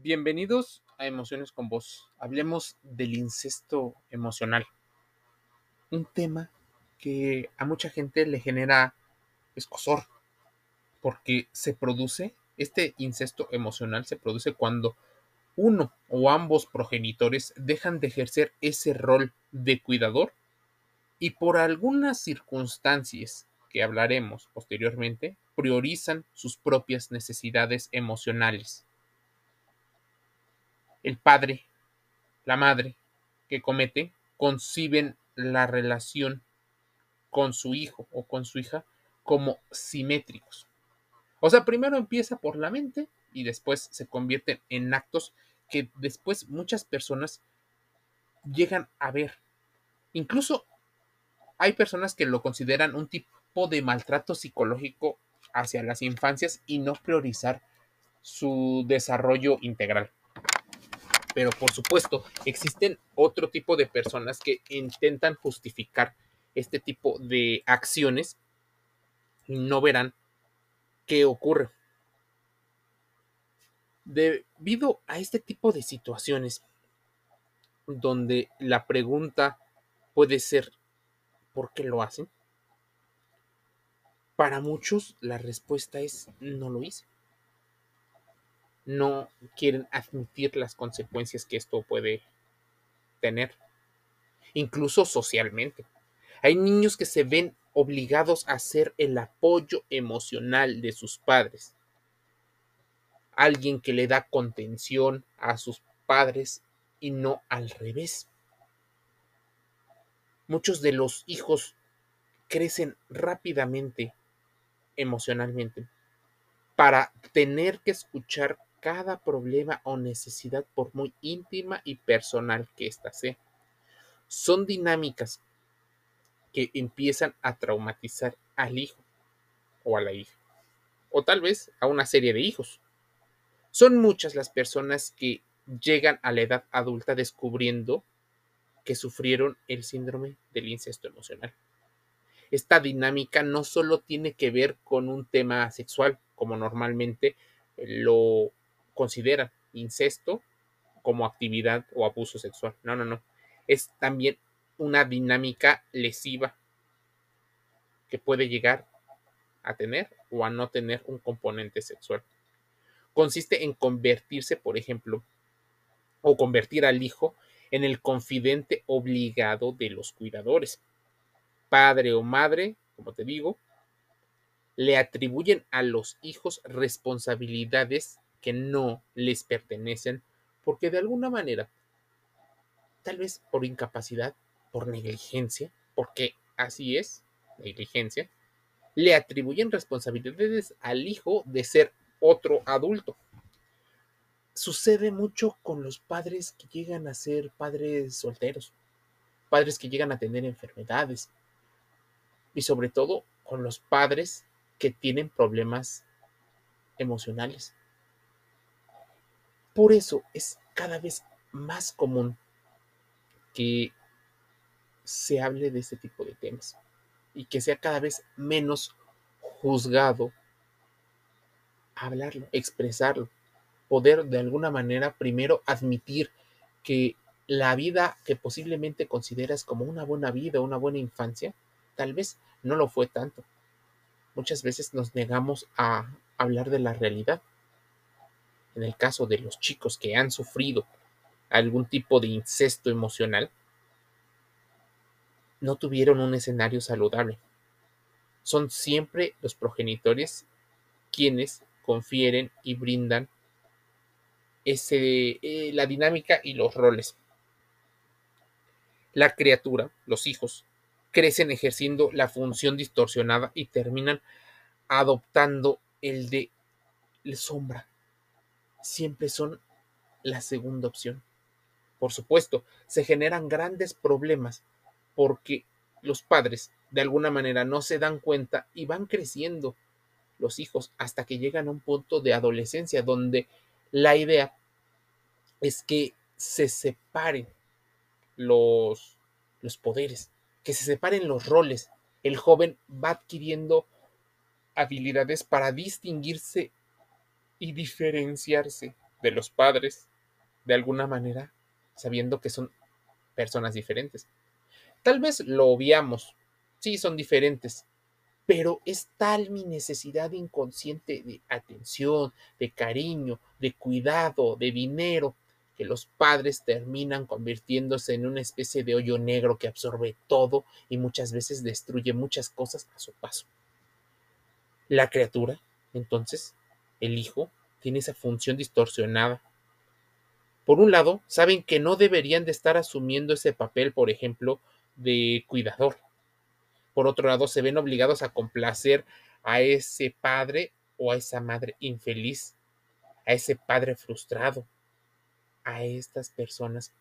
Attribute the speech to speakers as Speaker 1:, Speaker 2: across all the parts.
Speaker 1: Bienvenidos a Emociones con Vos. Hablemos del incesto emocional. Un tema que a mucha gente le genera escosor, porque se produce, este incesto emocional se produce cuando uno o ambos progenitores dejan de ejercer ese rol de cuidador y por algunas circunstancias que hablaremos posteriormente, priorizan sus propias necesidades emocionales el padre, la madre que comete, conciben la relación con su hijo o con su hija como simétricos. O sea, primero empieza por la mente y después se convierten en actos que después muchas personas llegan a ver. Incluso hay personas que lo consideran un tipo de maltrato psicológico hacia las infancias y no priorizar su desarrollo integral pero por supuesto existen otro tipo de personas que intentan justificar este tipo de acciones y no verán qué ocurre. Debido a este tipo de situaciones donde la pregunta puede ser ¿por qué lo hacen? Para muchos la respuesta es no lo hice no quieren admitir las consecuencias que esto puede tener, incluso socialmente. Hay niños que se ven obligados a ser el apoyo emocional de sus padres. Alguien que le da contención a sus padres y no al revés. Muchos de los hijos crecen rápidamente emocionalmente para tener que escuchar cada problema o necesidad, por muy íntima y personal que ésta sea. Son dinámicas que empiezan a traumatizar al hijo o a la hija, o tal vez a una serie de hijos. Son muchas las personas que llegan a la edad adulta descubriendo que sufrieron el síndrome del incesto emocional. Esta dinámica no solo tiene que ver con un tema sexual, como normalmente lo considera incesto como actividad o abuso sexual. No, no, no. Es también una dinámica lesiva que puede llegar a tener o a no tener un componente sexual. Consiste en convertirse, por ejemplo, o convertir al hijo en el confidente obligado de los cuidadores. Padre o madre, como te digo, le atribuyen a los hijos responsabilidades que no les pertenecen porque de alguna manera, tal vez por incapacidad, por negligencia, porque así es, negligencia, le atribuyen responsabilidades al hijo de ser otro adulto. Sucede mucho con los padres que llegan a ser padres solteros, padres que llegan a tener enfermedades y sobre todo con los padres que tienen problemas emocionales. Por eso es cada vez más común que se hable de este tipo de temas y que sea cada vez menos juzgado hablarlo, expresarlo, poder de alguna manera primero admitir que la vida que posiblemente consideras como una buena vida, una buena infancia, tal vez no lo fue tanto. Muchas veces nos negamos a hablar de la realidad en el caso de los chicos que han sufrido algún tipo de incesto emocional, no tuvieron un escenario saludable. Son siempre los progenitores quienes confieren y brindan ese, eh, la dinámica y los roles. La criatura, los hijos, crecen ejerciendo la función distorsionada y terminan adoptando el de sombra, siempre son la segunda opción. Por supuesto, se generan grandes problemas porque los padres de alguna manera no se dan cuenta y van creciendo los hijos hasta que llegan a un punto de adolescencia donde la idea es que se separen los, los poderes, que se separen los roles. El joven va adquiriendo habilidades para distinguirse y diferenciarse de los padres, de alguna manera, sabiendo que son personas diferentes. Tal vez lo obviamos, sí, son diferentes, pero es tal mi necesidad inconsciente de atención, de cariño, de cuidado, de dinero, que los padres terminan convirtiéndose en una especie de hoyo negro que absorbe todo y muchas veces destruye muchas cosas a su paso. La criatura, entonces, el hijo, tiene esa función distorsionada. Por un lado, saben que no deberían de estar asumiendo ese papel, por ejemplo, de cuidador, por otro lado, se ven obligados a complacer a ese padre o a esa madre infeliz, a ese padre frustrado, a estas personas,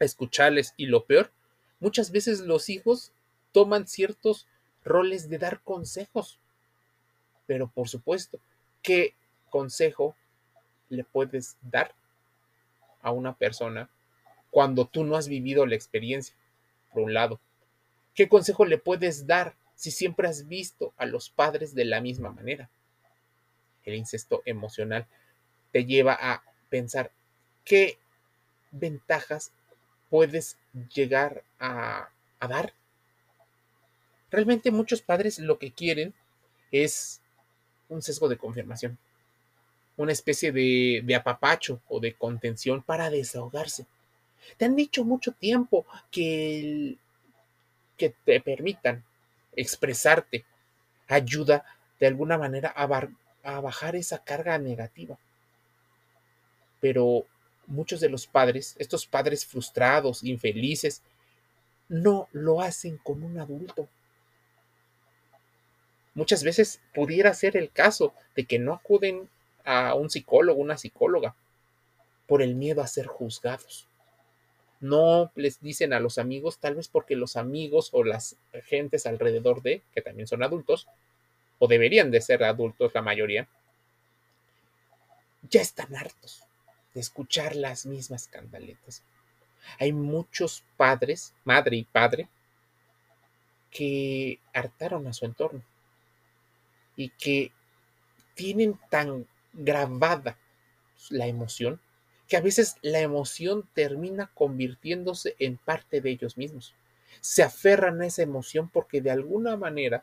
Speaker 1: a escucharles. Y lo peor, muchas veces los hijos toman ciertos roles de dar consejos. Pero por supuesto, ¿qué consejo le puedes dar a una persona cuando tú no has vivido la experiencia? Por un lado. ¿Qué consejo le puedes dar si siempre has visto a los padres de la misma manera? El incesto emocional te lleva a pensar qué ventajas puedes llegar a, dar. Realmente muchos padres lo que quieren es un sesgo de confirmación, una especie de, apapacho o de contención para desahogarse. Te han dicho mucho tiempo que que te permitan expresarte ayuda de alguna manera a, bajar esa carga negativa. Pero muchos de los padres, estos padres frustrados, infelices, no lo hacen con un adulto. Muchas veces pudiera ser el caso de que no acuden a un psicólogo, una psicóloga, por el miedo a ser juzgados no les dicen a los amigos, tal vez porque los amigos o las gentes alrededor de, que también son adultos, o deberían de ser adultos la mayoría, ya están hartos de escuchar las mismas candaletas. Hay muchos padres, madre y padre, que hartaron a su entorno y que tienen tan grabada la emoción que a veces la emoción termina convirtiéndose en parte de ellos mismos. Se aferran a esa emoción porque de alguna manera,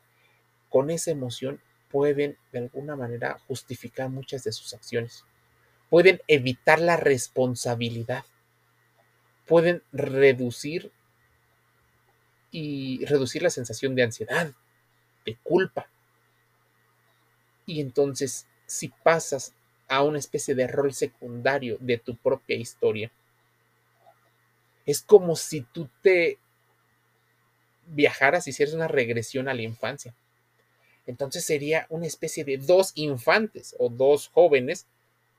Speaker 1: con esa emoción, pueden de alguna manera justificar muchas de sus acciones. Pueden evitar la responsabilidad. Pueden reducir y reducir la sensación de ansiedad, de culpa. Y entonces, si pasas a una especie de rol secundario de tu propia historia. Es como si tú te viajaras y hicieras una regresión a la infancia. Entonces sería una especie de dos infantes o dos jóvenes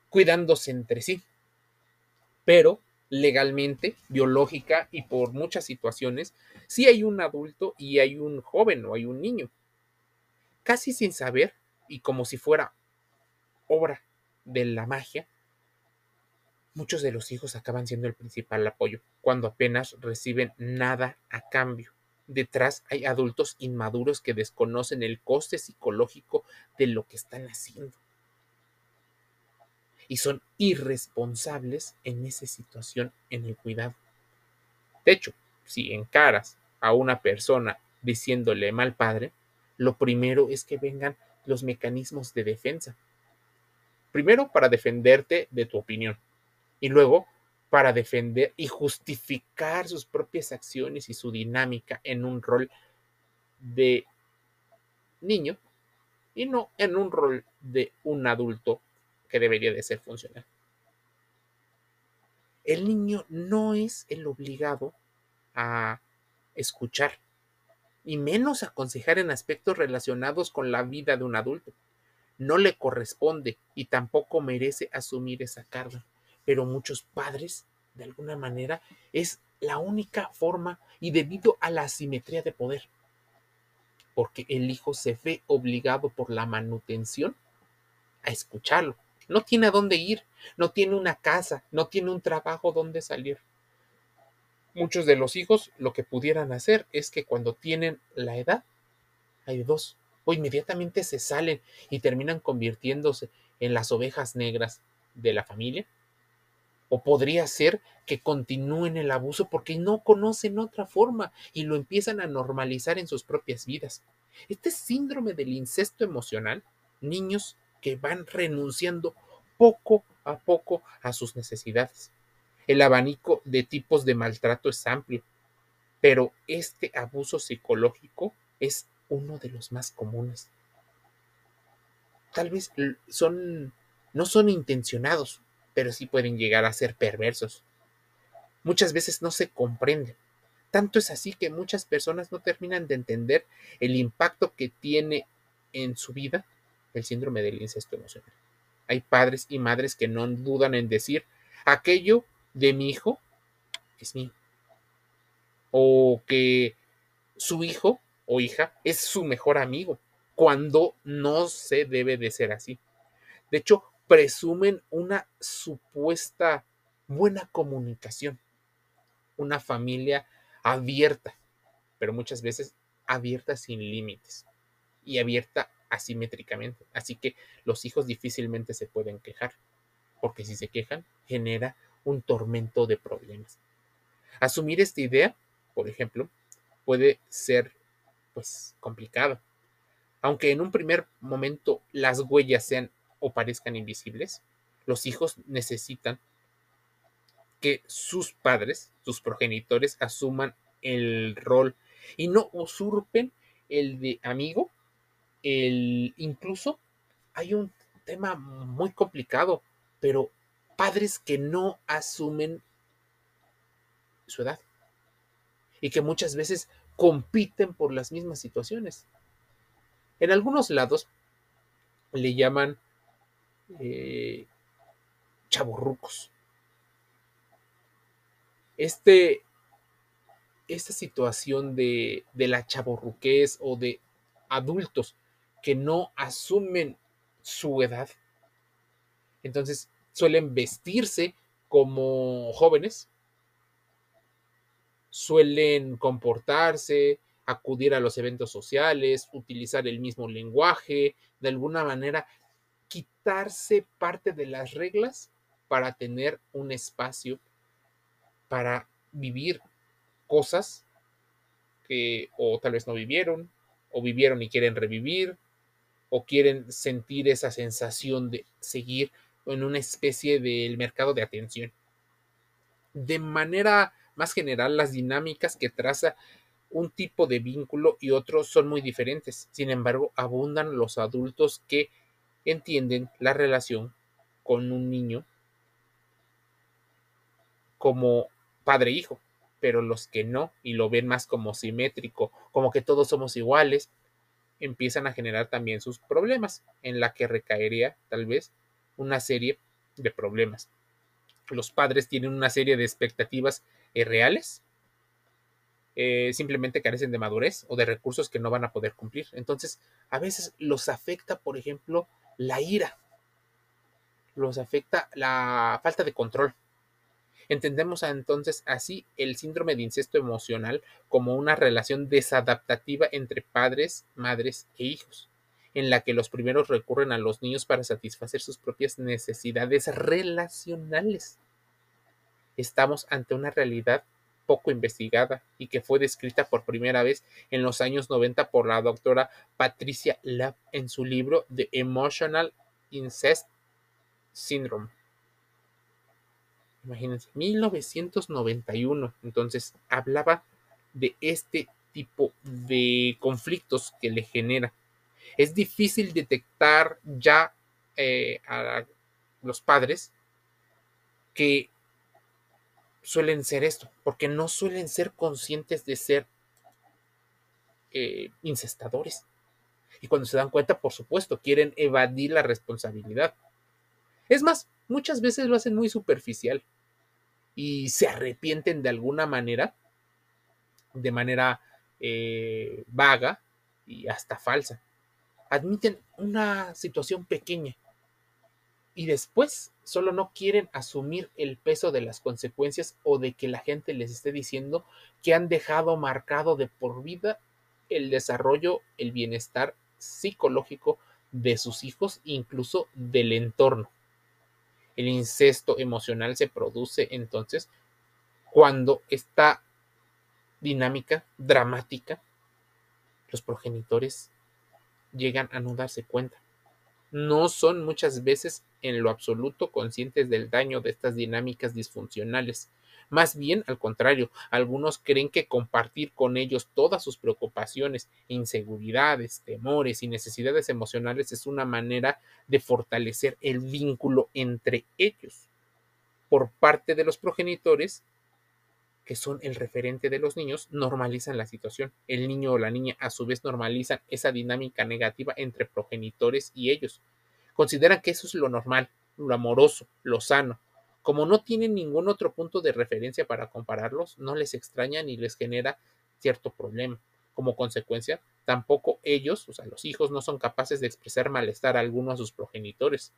Speaker 1: cuidándose entre sí. Pero legalmente, biológica y por muchas situaciones, sí hay un adulto y hay un joven o hay un niño. Casi sin saber y como si fuera obra de la magia, muchos de los hijos acaban siendo el principal apoyo, cuando apenas reciben nada a cambio. Detrás hay adultos inmaduros que desconocen el coste psicológico de lo que están haciendo. Y son irresponsables en esa situación, en el cuidado. De hecho, si encaras a una persona diciéndole mal padre, lo primero es que vengan los mecanismos de defensa, Primero, para defenderte de tu opinión. Y luego, para defender y justificar sus propias acciones y su dinámica en un rol de niño y no en un rol de un adulto que debería de ser funcional. El niño no es el obligado a escuchar y menos aconsejar en aspectos relacionados con la vida de un adulto no le corresponde y tampoco merece asumir esa carga. Pero muchos padres, de alguna manera, es la única forma y debido a la asimetría de poder. Porque el hijo se ve obligado por la manutención a escucharlo. No tiene a dónde ir, no tiene una casa, no tiene un trabajo donde salir. Muchos de los hijos lo que pudieran hacer es que cuando tienen la edad, hay dos, o inmediatamente se salen y terminan convirtiéndose en las ovejas negras de la familia. O podría ser que continúen el abuso porque no conocen otra forma y lo empiezan a normalizar en sus propias vidas. Este síndrome del incesto emocional, niños que van renunciando poco a poco a sus necesidades. El abanico de tipos de maltrato es amplio, pero este abuso psicológico es uno de los más comunes. Tal vez son no son intencionados, pero sí pueden llegar a ser perversos. Muchas veces no se comprenden. Tanto es así que muchas personas no terminan de entender el impacto que tiene en su vida el síndrome del incesto emocional. Hay padres y madres que no dudan en decir, aquello de mi hijo es mío. O que su hijo o hija es su mejor amigo, cuando no se debe de ser así. De hecho, presumen una supuesta buena comunicación, una familia abierta, pero muchas veces abierta sin límites y abierta asimétricamente. Así que los hijos difícilmente se pueden quejar, porque si se quejan, genera un tormento de problemas. Asumir esta idea, por ejemplo, puede ser pues complicado. Aunque en un primer momento las huellas sean o parezcan invisibles, los hijos necesitan que sus padres, sus progenitores, asuman el rol y no usurpen el de amigo. El, incluso hay un tema muy complicado, pero padres que no asumen su edad y que muchas veces compiten por las mismas situaciones. En algunos lados le llaman eh. Este, esta situación de, de la chaborruquez o de adultos que no asumen su edad, entonces suelen vestirse como jóvenes, suelen comportarse, acudir a los eventos sociales, utilizar el mismo lenguaje, de alguna manera quitarse parte de las reglas para tener un espacio para vivir cosas que o tal vez no vivieron, o vivieron y quieren revivir, o quieren sentir esa sensación de seguir en una especie del mercado de atención. De manera más general, las dinámicas que traza un tipo de vínculo y otro son muy diferentes. Sin embargo, abundan los adultos que entienden la relación con un niño como padre-hijo, pero los que no y lo ven más como simétrico, como que todos somos iguales, empiezan a generar también sus problemas, en la que recaería tal vez una serie de problemas. Los padres tienen una serie de expectativas reales, eh, simplemente carecen de madurez o de recursos que no van a poder cumplir. Entonces, a veces los afecta, por ejemplo, la ira, los afecta la falta de control. Entendemos entonces así el síndrome de incesto emocional como una relación desadaptativa entre padres, madres e hijos, en la que los primeros recurren a los niños para satisfacer sus propias necesidades relacionales. Estamos ante una realidad poco investigada y que fue descrita por primera vez en los años 90 por la doctora Patricia Lab en su libro The Emotional Incest Syndrome. Imagínense, 1991. Entonces hablaba de este tipo de conflictos que le genera. Es difícil detectar ya eh, a los padres que suelen ser esto, porque no suelen ser conscientes de ser eh, incestadores. Y cuando se dan cuenta, por supuesto, quieren evadir la responsabilidad. Es más, muchas veces lo hacen muy superficial y se arrepienten de alguna manera, de manera eh, vaga y hasta falsa. Admiten una situación pequeña y después solo no quieren asumir el peso de las consecuencias o de que la gente les esté diciendo que han dejado marcado de por vida el desarrollo, el bienestar psicológico de sus hijos, incluso del entorno. El incesto emocional se produce entonces cuando esta dinámica dramática, los progenitores llegan a no darse cuenta. No son muchas veces en lo absoluto conscientes del daño de estas dinámicas disfuncionales. Más bien al contrario, algunos creen que compartir con ellos todas sus preocupaciones, inseguridades, temores y necesidades emocionales es una manera de fortalecer el vínculo entre ellos. Por parte de los progenitores, que son el referente de los niños, normalizan la situación. El niño o la niña a su vez normalizan esa dinámica negativa entre progenitores y ellos. Consideran que eso es lo normal, lo amoroso, lo sano. Como no tienen ningún otro punto de referencia para compararlos, no les extraña ni les genera cierto problema. Como consecuencia, tampoco ellos, o sea, los hijos, no son capaces de expresar malestar alguno a sus progenitores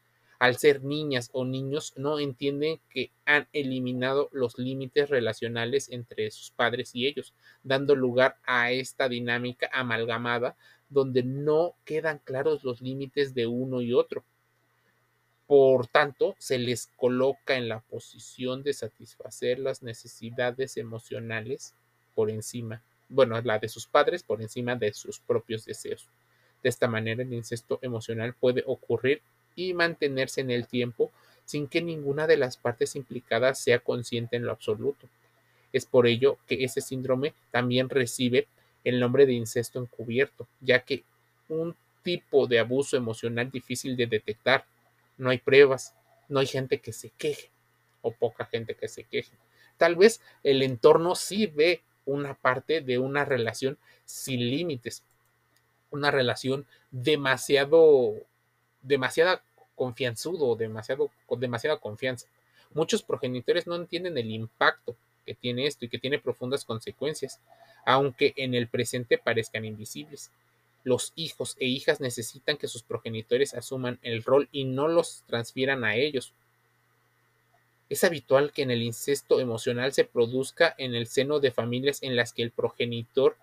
Speaker 1: al ser niñas o niños, no entienden que han eliminado los límites relacionales entre sus padres y ellos, dando lugar a esta dinámica amalgamada donde no quedan claros los límites de uno y otro. Por tanto, se les coloca en la posición de satisfacer las necesidades emocionales por encima, bueno, la de sus padres por encima de sus propios deseos. De esta manera, el incesto emocional puede ocurrir y mantenerse en el tiempo sin que ninguna de las partes implicadas sea consciente en lo absoluto. Es por ello que ese síndrome también recibe el nombre de incesto encubierto, ya que un tipo de abuso emocional difícil de detectar. No hay pruebas, no hay gente que se queje o poca gente que se queje. Tal vez el entorno sí ve una parte de una relación sin límites, una relación demasiado demasiada confianzudo, demasiado, con demasiada confianza. Muchos progenitores no entienden el impacto que tiene esto y que tiene profundas consecuencias, aunque en el presente parezcan invisibles. Los hijos e hijas necesitan que sus progenitores asuman el rol y no los transfieran a ellos. Es habitual que en el incesto emocional se produzca en el seno de familias en las que el progenitor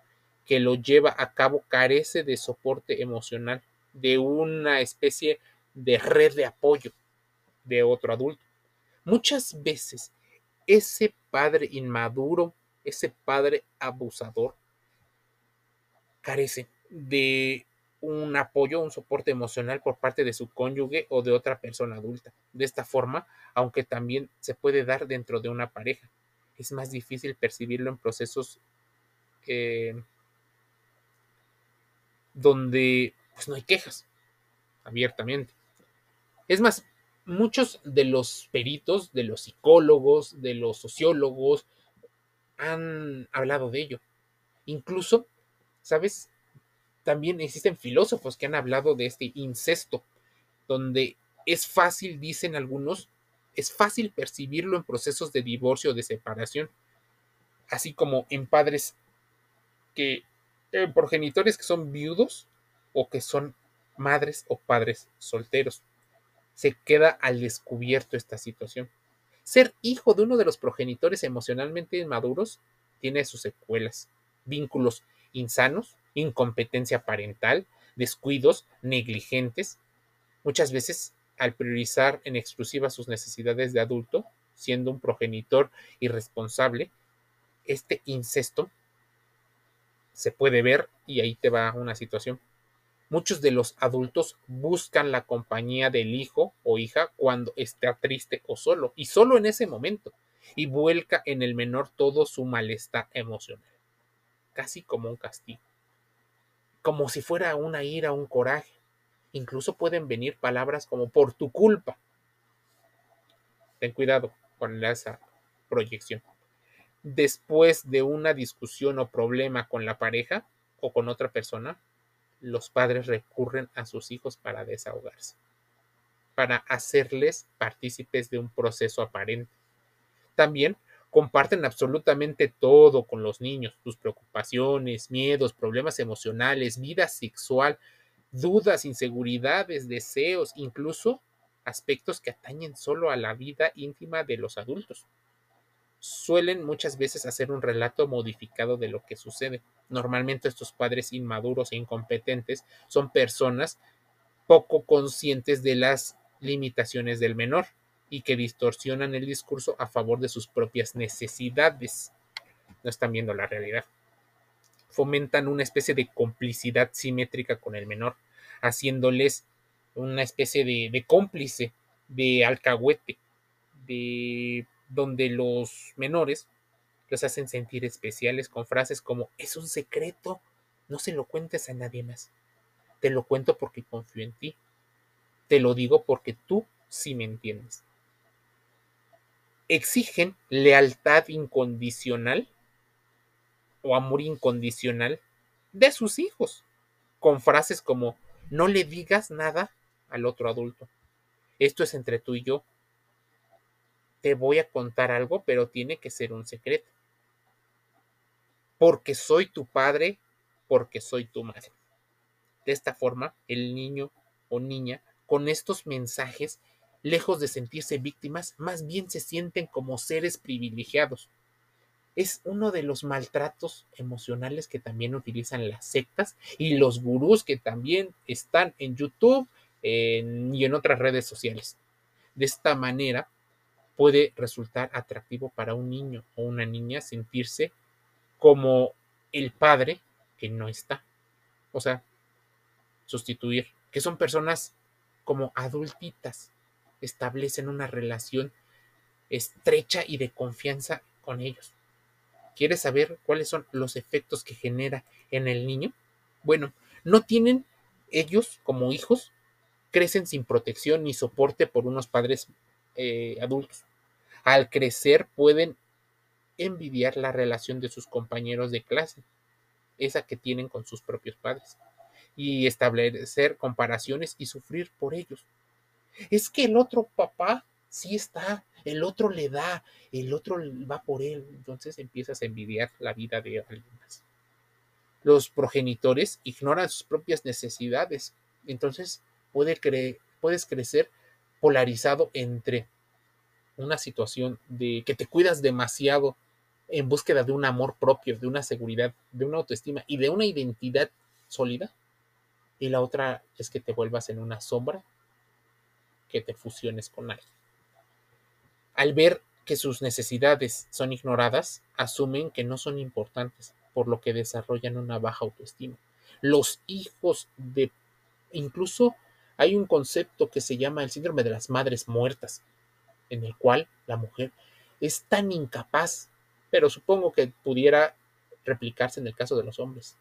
Speaker 1: que lo lleva a cabo carece de soporte emocional de una especie de red de apoyo de otro adulto. Muchas veces ese padre inmaduro, ese padre abusador, carece de un apoyo, un soporte emocional por parte de su cónyuge o de otra persona adulta. De esta forma, aunque también se puede dar dentro de una pareja, es más difícil percibirlo en procesos eh, donde pues no hay quejas abiertamente. Es más, muchos de los peritos, de los psicólogos, de los sociólogos, han hablado de ello. Incluso, ¿sabes? También existen filósofos que han hablado de este incesto, donde es fácil, dicen algunos, es fácil percibirlo en procesos de divorcio o de separación, así como en padres que, en progenitores que son viudos o que son madres o padres solteros. Se queda al descubierto esta situación. Ser hijo de uno de los progenitores emocionalmente inmaduros tiene sus secuelas, vínculos insanos, incompetencia parental, descuidos, negligentes. Muchas veces, al priorizar en exclusiva sus necesidades de adulto, siendo un progenitor irresponsable, este incesto se puede ver y ahí te va una situación Muchos de los adultos buscan la compañía del hijo o hija cuando está triste o solo, y solo en ese momento, y vuelca en el menor todo su malestar emocional, casi como un castigo, como si fuera una ira, un coraje. Incluso pueden venir palabras como por tu culpa. Ten cuidado con esa proyección. Después de una discusión o problema con la pareja o con otra persona, los padres recurren a sus hijos para desahogarse, para hacerles partícipes de un proceso aparente. También comparten absolutamente todo con los niños, sus preocupaciones, miedos, problemas emocionales, vida sexual, dudas, inseguridades, deseos, incluso aspectos que atañen solo a la vida íntima de los adultos suelen muchas veces hacer un relato modificado de lo que sucede. Normalmente estos padres inmaduros e incompetentes son personas poco conscientes de las limitaciones del menor y que distorsionan el discurso a favor de sus propias necesidades. No están viendo la realidad. Fomentan una especie de complicidad simétrica con el menor, haciéndoles una especie de, de cómplice, de alcahuete, de donde los menores los hacen sentir especiales con frases como es un secreto, no se lo cuentes a nadie más. Te lo cuento porque confío en ti. Te lo digo porque tú sí me entiendes. Exigen lealtad incondicional o amor incondicional de sus hijos, con frases como no le digas nada al otro adulto. Esto es entre tú y yo. Te voy a contar algo, pero tiene que ser un secreto. Porque soy tu padre, porque soy tu madre. De esta forma, el niño o niña con estos mensajes, lejos de sentirse víctimas, más bien se sienten como seres privilegiados. Es uno de los maltratos emocionales que también utilizan las sectas y los gurús que también están en YouTube y en otras redes sociales. De esta manera puede resultar atractivo para un niño o una niña sentirse como el padre que no está. O sea, sustituir, que son personas como adultitas, establecen una relación estrecha y de confianza con ellos. ¿Quieres saber cuáles son los efectos que genera en el niño? Bueno, no tienen ellos como hijos, crecen sin protección ni soporte por unos padres eh, adultos. Al crecer pueden envidiar la relación de sus compañeros de clase, esa que tienen con sus propios padres y establecer comparaciones y sufrir por ellos. Es que el otro papá sí está, el otro le da, el otro va por él, entonces empiezas a envidiar la vida de alguien más. Los progenitores ignoran sus propias necesidades, entonces puede puedes crecer polarizado entre una situación de que te cuidas demasiado en búsqueda de un amor propio, de una seguridad, de una autoestima y de una identidad sólida, y la otra es que te vuelvas en una sombra, que te fusiones con alguien. Al ver que sus necesidades son ignoradas, asumen que no son importantes, por lo que desarrollan una baja autoestima. Los hijos de... Incluso hay un concepto que se llama el síndrome de las madres muertas, en el cual la mujer es tan incapaz, pero supongo que pudiera replicarse en el caso de los hombres,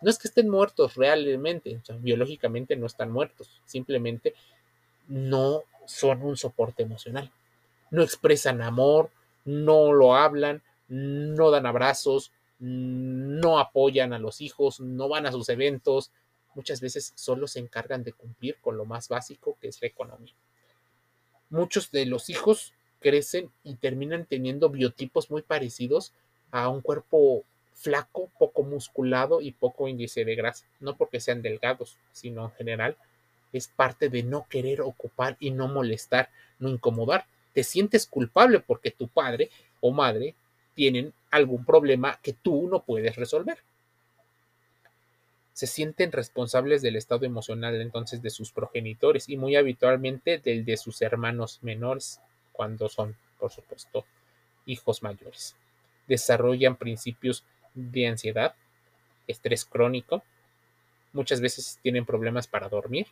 Speaker 1: no es que estén muertos realmente, biológicamente no están muertos, simplemente no son un soporte emocional. No expresan amor, no lo hablan, no dan abrazos, no apoyan a los hijos, no van a sus eventos, muchas veces solo se encargan de cumplir con lo más básico que es la economía. Muchos de los hijos crecen y terminan teniendo biotipos muy parecidos a un cuerpo flaco, poco musculado y poco índice de grasa. No porque sean delgados, sino en general es parte de no querer ocupar y no molestar, no incomodar. Te sientes culpable porque tu padre o madre tienen algún problema que tú no puedes resolver. Se sienten responsables del estado emocional entonces de sus progenitores y muy habitualmente del de sus hermanos menores, cuando son, por supuesto, hijos mayores. Desarrollan principios de ansiedad, estrés crónico, muchas veces tienen problemas para dormir,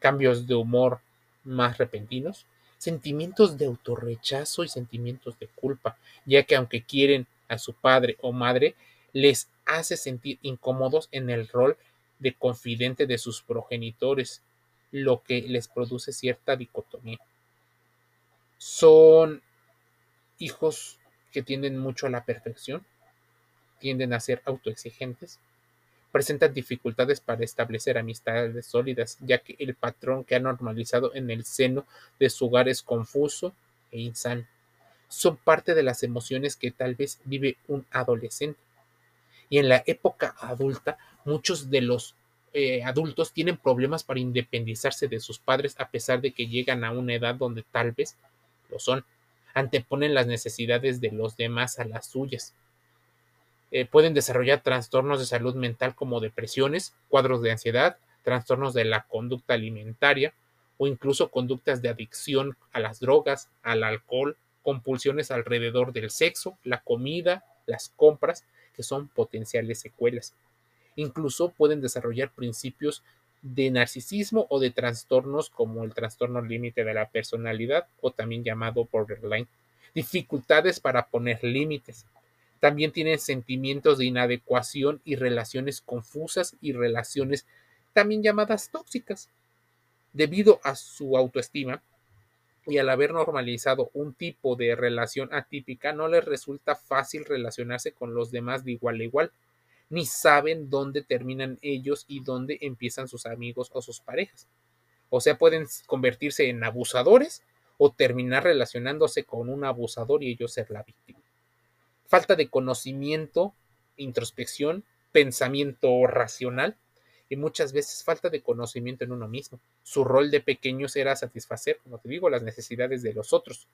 Speaker 1: cambios de humor más repentinos, sentimientos de autorrechazo y sentimientos de culpa, ya que aunque quieren a su padre o madre, les hace sentir incómodos en el rol de confidente de sus progenitores, lo que les produce cierta dicotomía. Son hijos que tienden mucho a la perfección, tienden a ser autoexigentes, presentan dificultades para establecer amistades sólidas, ya que el patrón que ha normalizado en el seno de su hogar es confuso e insano. Son parte de las emociones que tal vez vive un adolescente. Y en la época adulta, muchos de los eh, adultos tienen problemas para independizarse de sus padres a pesar de que llegan a una edad donde tal vez lo son. Anteponen las necesidades de los demás a las suyas eh, pueden desarrollar trastornos de salud mental como depresiones, cuadros de ansiedad, trastornos de la conducta alimentaria o incluso conductas de adicción a las drogas, al alcohol, compulsiones alrededor del sexo, la comida, las compras, son potenciales secuelas. Incluso pueden desarrollar principios de narcisismo o de trastornos como el trastorno límite de la personalidad o también llamado borderline. Dificultades para poner límites. También tienen sentimientos de inadecuación y relaciones confusas y relaciones también llamadas tóxicas. Debido a su autoestima y al haber normalizado un tipo de relación atípica, no les resulta fácil relacionarse con los demás de igual a igual ni saben dónde terminan ellos y dónde empiezan sus amigos o sus parejas. O sea, pueden convertirse en abusadores o terminar relacionándose con un abusador y ellos ser la víctima. Falta de conocimiento, introspección, pensamiento racional y muchas veces falta de conocimiento en uno mismo. Su rol de pequeños era satisfacer, como te digo, las necesidades de los otros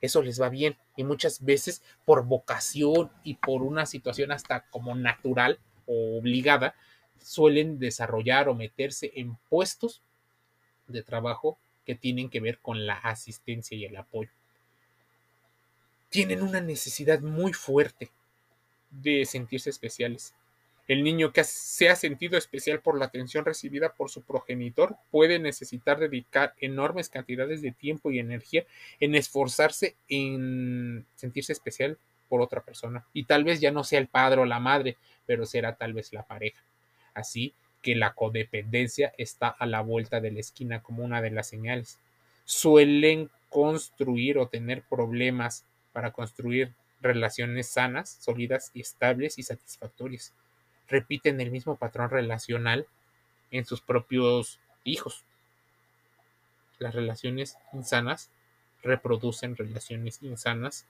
Speaker 1: eso les va bien. Y muchas veces por vocación y por una situación hasta como natural o obligada, suelen desarrollar o meterse en puestos de trabajo que tienen que ver con la asistencia y el apoyo. Tienen una necesidad muy fuerte de sentirse especiales. El niño que se ha sentido especial por la atención recibida por su progenitor puede necesitar dedicar enormes cantidades de tiempo y energía en esforzarse en sentirse especial por otra persona. Y tal vez ya no sea el padre o la madre, pero será tal vez la pareja. Así que la codependencia está a la vuelta de la esquina como una de las señales. Suelen construir o tener problemas para construir relaciones sanas, sólidas y estables y satisfactorias repiten el mismo patrón relacional en sus propios hijos. Las relaciones insanas reproducen relaciones insanas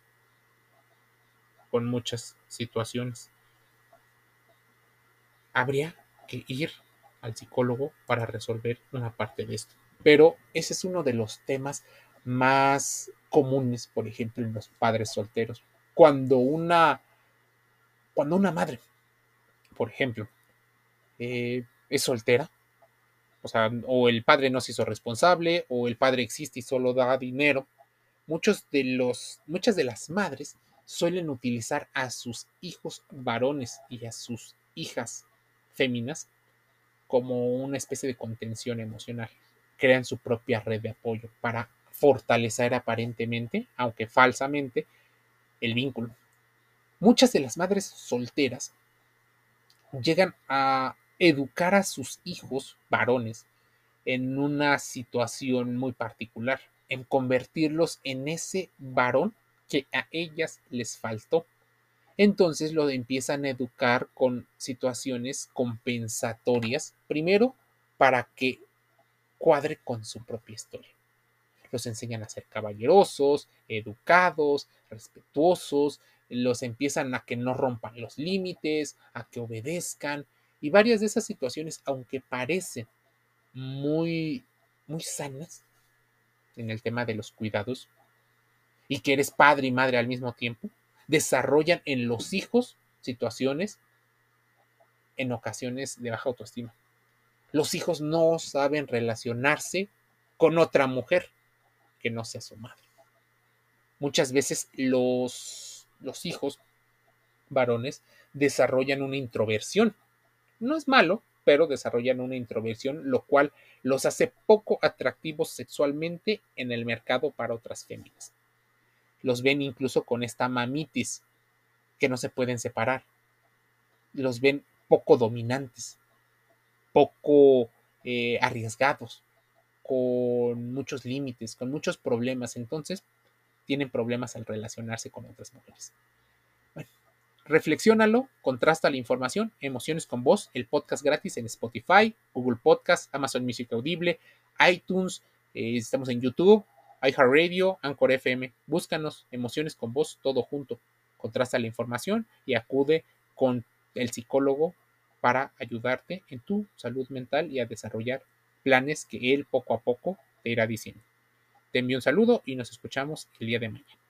Speaker 1: con muchas situaciones. Habría que ir al psicólogo para resolver una parte de esto. Pero ese es uno de los temas más comunes, por ejemplo, en los padres solteros. Cuando una, cuando una madre por ejemplo, eh, es soltera, o sea, o el padre no se hizo responsable, o el padre existe y solo da dinero. Muchos de los, muchas de las madres suelen utilizar a sus hijos varones y a sus hijas féminas como una especie de contención emocional. Crean su propia red de apoyo para fortalecer aparentemente, aunque falsamente, el vínculo. Muchas de las madres solteras llegan a educar a sus hijos varones en una situación muy particular, en convertirlos en ese varón que a ellas les faltó. Entonces lo empiezan a educar con situaciones compensatorias, primero para que cuadre con su propia historia. Los enseñan a ser caballerosos, educados, respetuosos, los empiezan a que no rompan los límites, a que obedezcan y varias de esas situaciones, aunque parecen muy, muy sanas en el tema de los cuidados y que eres padre y madre al mismo tiempo, desarrollan en los hijos situaciones en ocasiones de baja autoestima. Los hijos no saben relacionarse con otra mujer que no sea su madre. Muchas veces los los hijos varones desarrollan una introversión. No es malo, pero desarrollan una introversión, lo cual los hace poco atractivos sexualmente en el mercado para otras féminas. Los ven incluso con esta mamitis, que no se pueden separar. Los ven poco dominantes, poco eh, arriesgados, con muchos límites, con muchos problemas. Entonces, tienen problemas al relacionarse con otras mujeres. Bueno, reflexiónalo, contrasta la información, Emociones con Voz, el podcast gratis en Spotify, Google Podcast, Amazon Music Audible, iTunes, eh, estamos en YouTube, iHeartRadio, Anchor FM. Búscanos, Emociones con Voz, todo junto. Contrasta la información y acude con el psicólogo para ayudarte en tu salud mental y a desarrollar planes que él poco a poco te irá diciendo. Te envío un saludo y nos escuchamos el día de mañana.